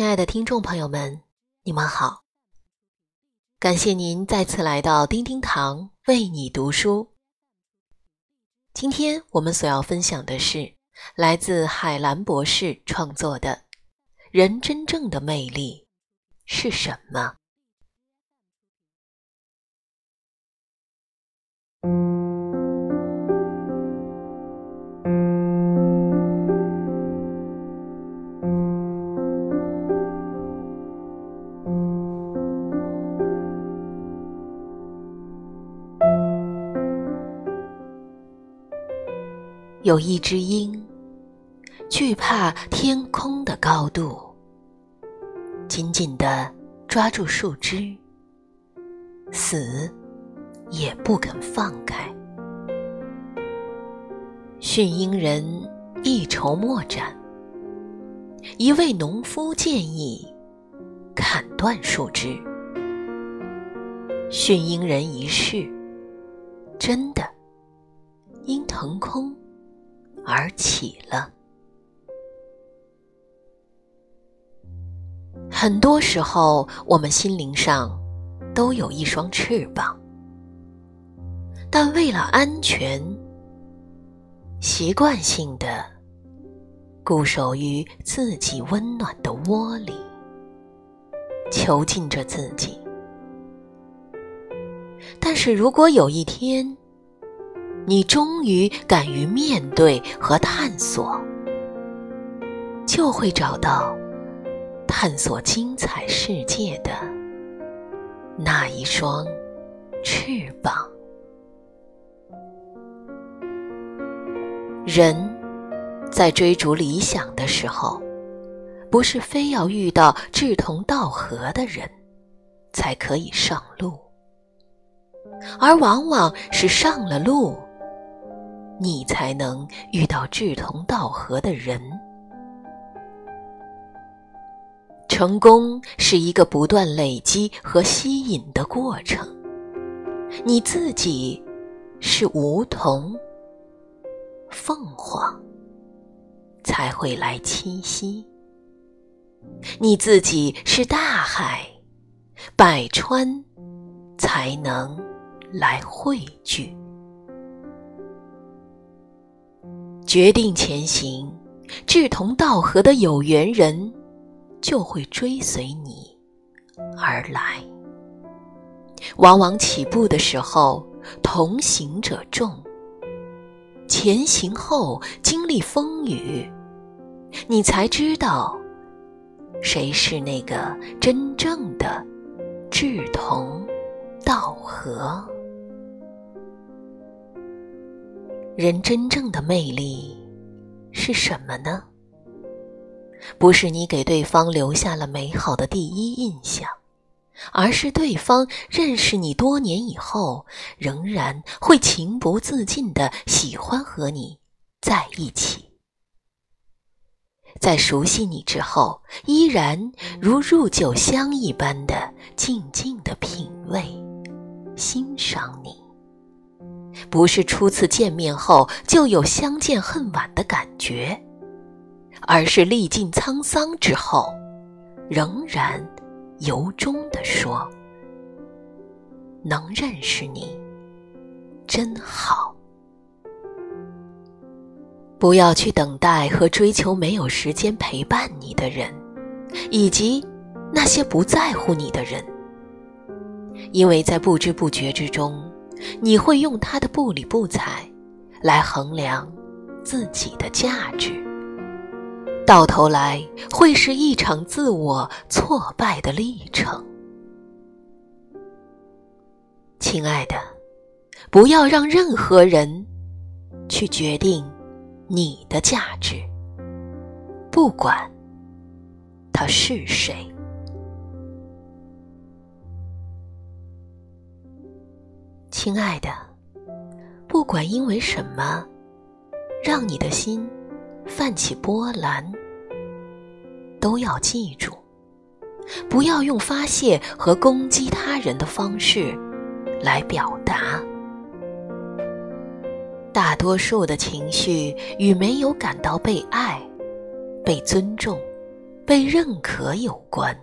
亲爱的听众朋友们，你们好！感谢您再次来到丁丁堂为你读书。今天我们所要分享的是来自海兰博士创作的《人真正的魅力是什么》。有一只鹰，惧怕天空的高度，紧紧地抓住树枝，死也不肯放开。驯鹰人一筹莫展，一位农夫建议砍断树枝。驯鹰人一试，真的，鹰腾空。而起了。很多时候，我们心灵上都有一双翅膀，但为了安全，习惯性的固守于自己温暖的窝里，囚禁着自己。但是如果有一天，你终于敢于面对和探索，就会找到探索精彩世界的那一双翅膀。人在追逐理想的时候，不是非要遇到志同道合的人才可以上路，而往往是上了路。你才能遇到志同道合的人。成功是一个不断累积和吸引的过程。你自己是梧桐、凤凰，才会来栖息；你自己是大海、百川，才能来汇聚。决定前行，志同道合的有缘人就会追随你而来。往往起步的时候，同行者众；前行后，经历风雨，你才知道谁是那个真正的志同道合。人真正的魅力是什么呢？不是你给对方留下了美好的第一印象，而是对方认识你多年以后，仍然会情不自禁的喜欢和你在一起。在熟悉你之后，依然如入酒香一般的静静的品味、欣赏你。不是初次见面后就有相见恨晚的感觉，而是历尽沧桑之后，仍然由衷的说：“能认识你，真好。”不要去等待和追求没有时间陪伴你的人，以及那些不在乎你的人，因为在不知不觉之中。你会用他的不理不睬来衡量自己的价值，到头来会是一场自我挫败的历程。亲爱的，不要让任何人去决定你的价值，不管他是谁。亲爱的，不管因为什么，让你的心泛起波澜，都要记住，不要用发泄和攻击他人的方式来表达。大多数的情绪与没有感到被爱、被尊重、被认可有关。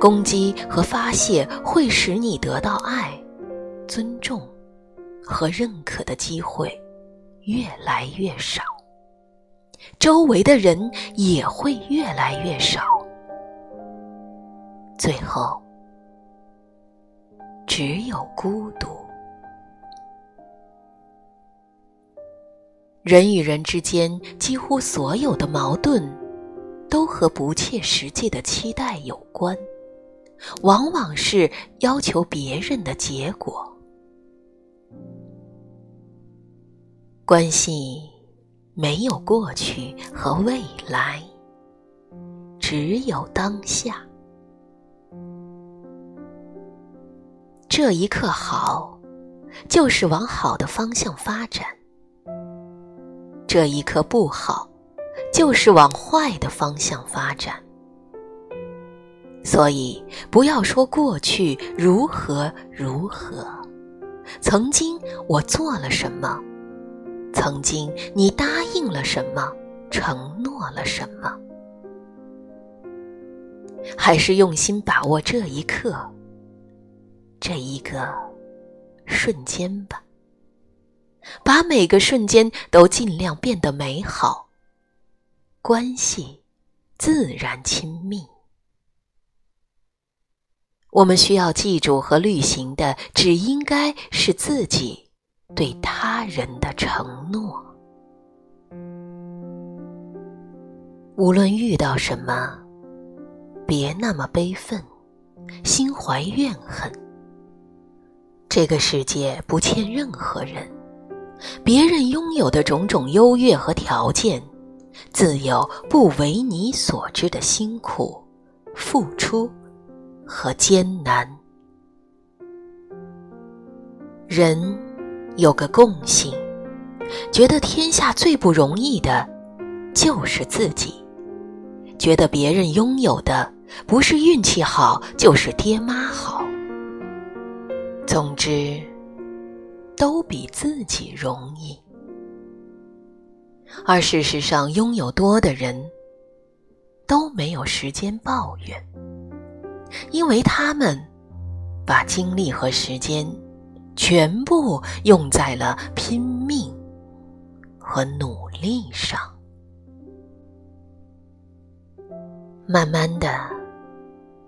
攻击和发泄会使你得到爱、尊重和认可的机会越来越少，周围的人也会越来越少，最后只有孤独。人与人之间几乎所有的矛盾，都和不切实际的期待有关。往往是要求别人的结果。关系没有过去和未来，只有当下。这一刻好，就是往好的方向发展；这一刻不好，就是往坏的方向发展。所以，不要说过去如何如何，曾经我做了什么，曾经你答应了什么，承诺了什么，还是用心把握这一刻，这一个瞬间吧，把每个瞬间都尽量变得美好，关系自然亲密。我们需要记住和履行的，只应该是自己对他人的承诺。无论遇到什么，别那么悲愤，心怀怨恨。这个世界不欠任何人，别人拥有的种种优越和条件，自有不为你所知的辛苦付出。和艰难，人有个共性，觉得天下最不容易的，就是自己；觉得别人拥有的，不是运气好，就是爹妈好。总之，都比自己容易。而事实上，拥有多的人，都没有时间抱怨。因为他们把精力和时间全部用在了拼命和努力上，慢慢的，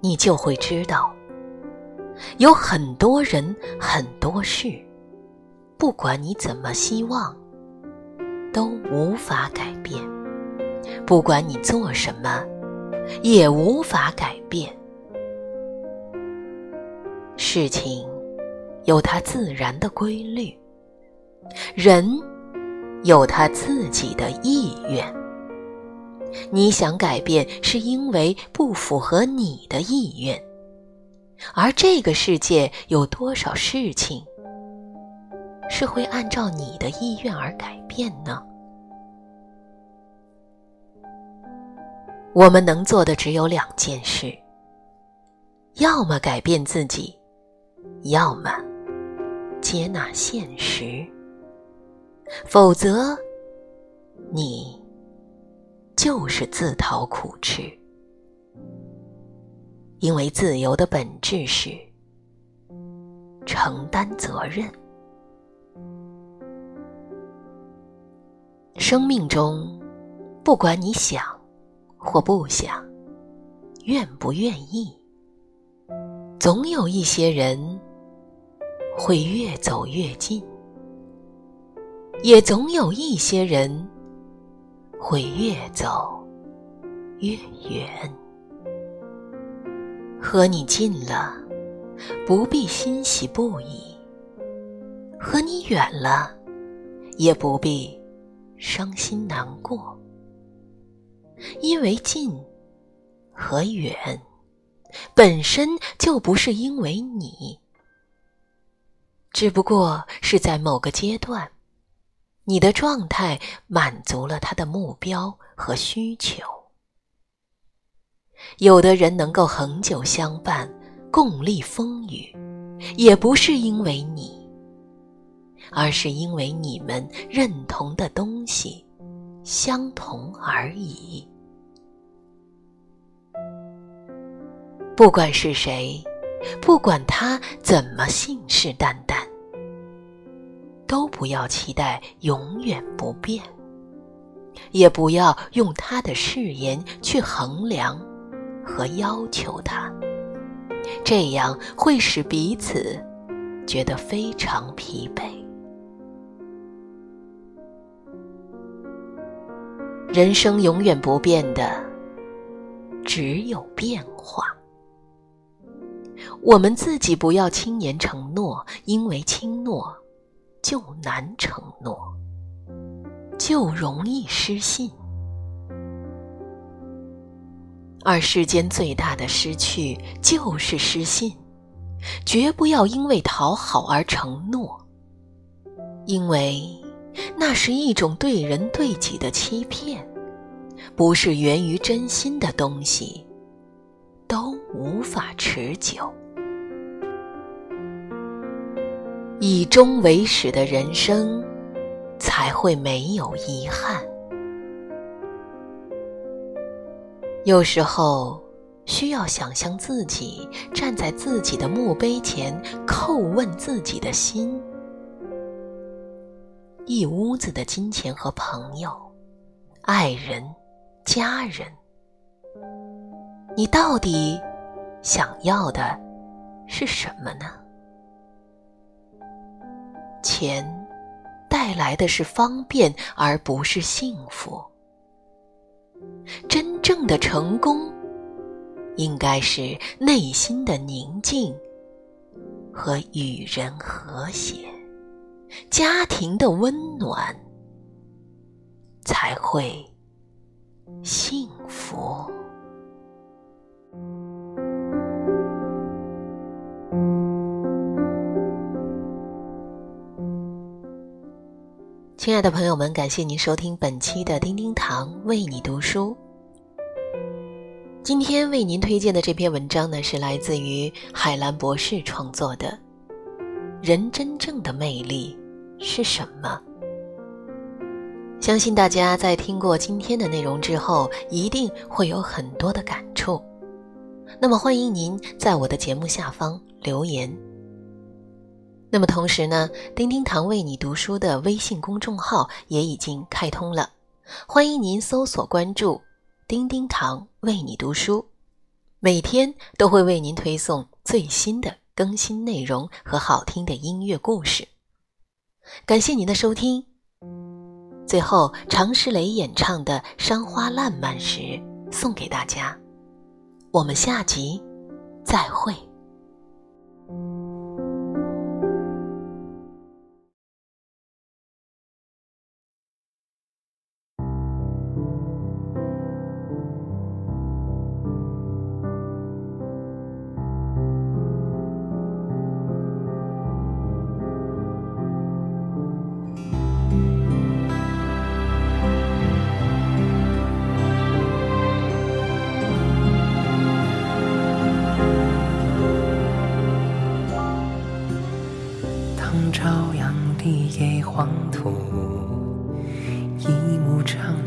你就会知道，有很多人、很多事，不管你怎么希望，都无法改变；不管你做什么，也无法改变。事情有它自然的规律，人有他自己的意愿。你想改变，是因为不符合你的意愿。而这个世界有多少事情是会按照你的意愿而改变呢？我们能做的只有两件事：要么改变自己。要么接纳现实，否则你就是自讨苦吃。因为自由的本质是承担责任。生命中，不管你想或不想，愿不愿意。总有一些人会越走越近，也总有一些人会越走越远。和你近了，不必欣喜不已；和你远了，也不必伤心难过。因为近和远。本身就不是因为你，只不过是在某个阶段你的状态满足了他的目标和需求。有的人能够恒久相伴共历风雨也不是因为你而是因为你们认同的东西相同而已。不管是谁不管他怎么信誓旦旦，都不要期待永远不变，也不要用他的誓言去衡量和要求他，这样会使彼此觉得非常疲惫。人生永远不变的，只有变化。我们自己不要轻言承诺，因为轻诺就难承诺，就容易失信。而世间最大的失去就是失信，绝不要因为讨好而承诺，因为。那是一种对人对己的欺骗，不是源于真心的东西，都无法持久。以终为始的人生，才会没有遗憾。有时候，需要想象自己站在自己的墓碑前，叩问自己的心。一屋子的金钱和朋友、爱人、家人，你到底想要的是什么呢？钱带来的是方便，而不是幸福。真正的成功，应该是内心的宁静和与人和谐。家庭的温暖才会幸福。亲爱的朋友们，感谢您收听本期的叮叮堂为你读书。今天为您推荐的这篇文章呢，是来自于海兰博士创作的。人真正的魅力是什么？相信大家在听过今天的内容之后，一定会有很多的感触。那么，欢迎您在我的节目下方留言。那么，同时呢，丁丁堂为你读书的微信公众号也已经开通了，欢迎您搜索关注“丁丁堂为你读书”，每天都会为您推送最新的。更新内容和好听的音乐故事，感谢您的收听。最后，常石磊演唱的《山花烂漫时》送给大家。我们下集再会。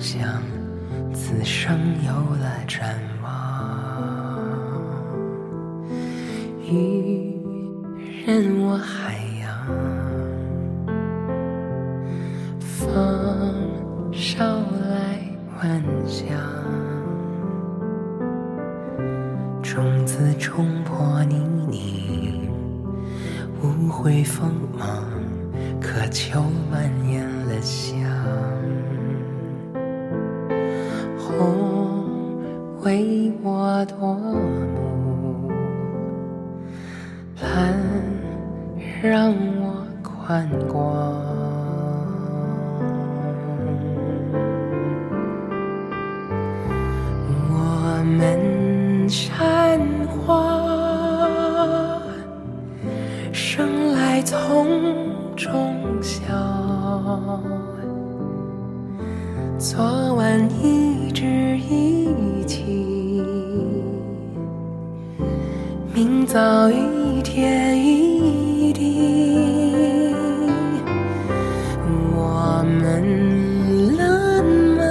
想，此生有了展望。渔人我还我夺目，蓝让我宽广。我们山花生来丛。中笑，昨晚一早一天一地，我们浪漫，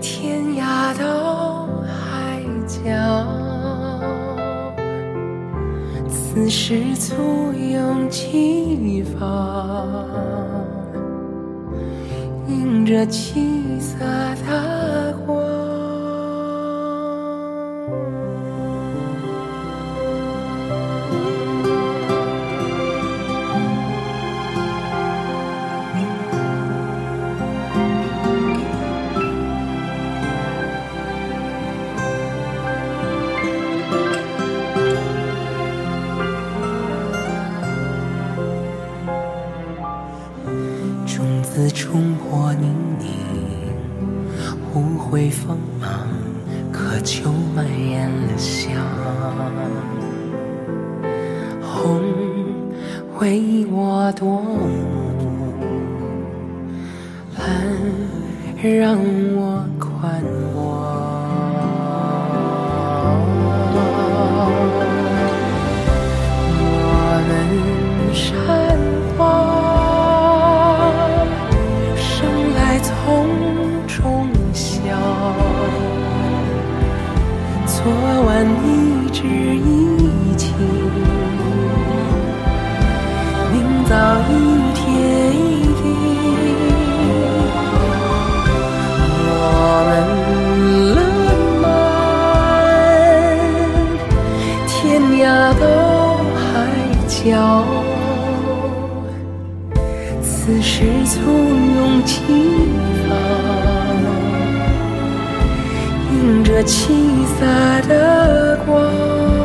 天涯到海角，此时簇拥几方，迎着。让我宽广笑，此时簇拥起，映着七色的光。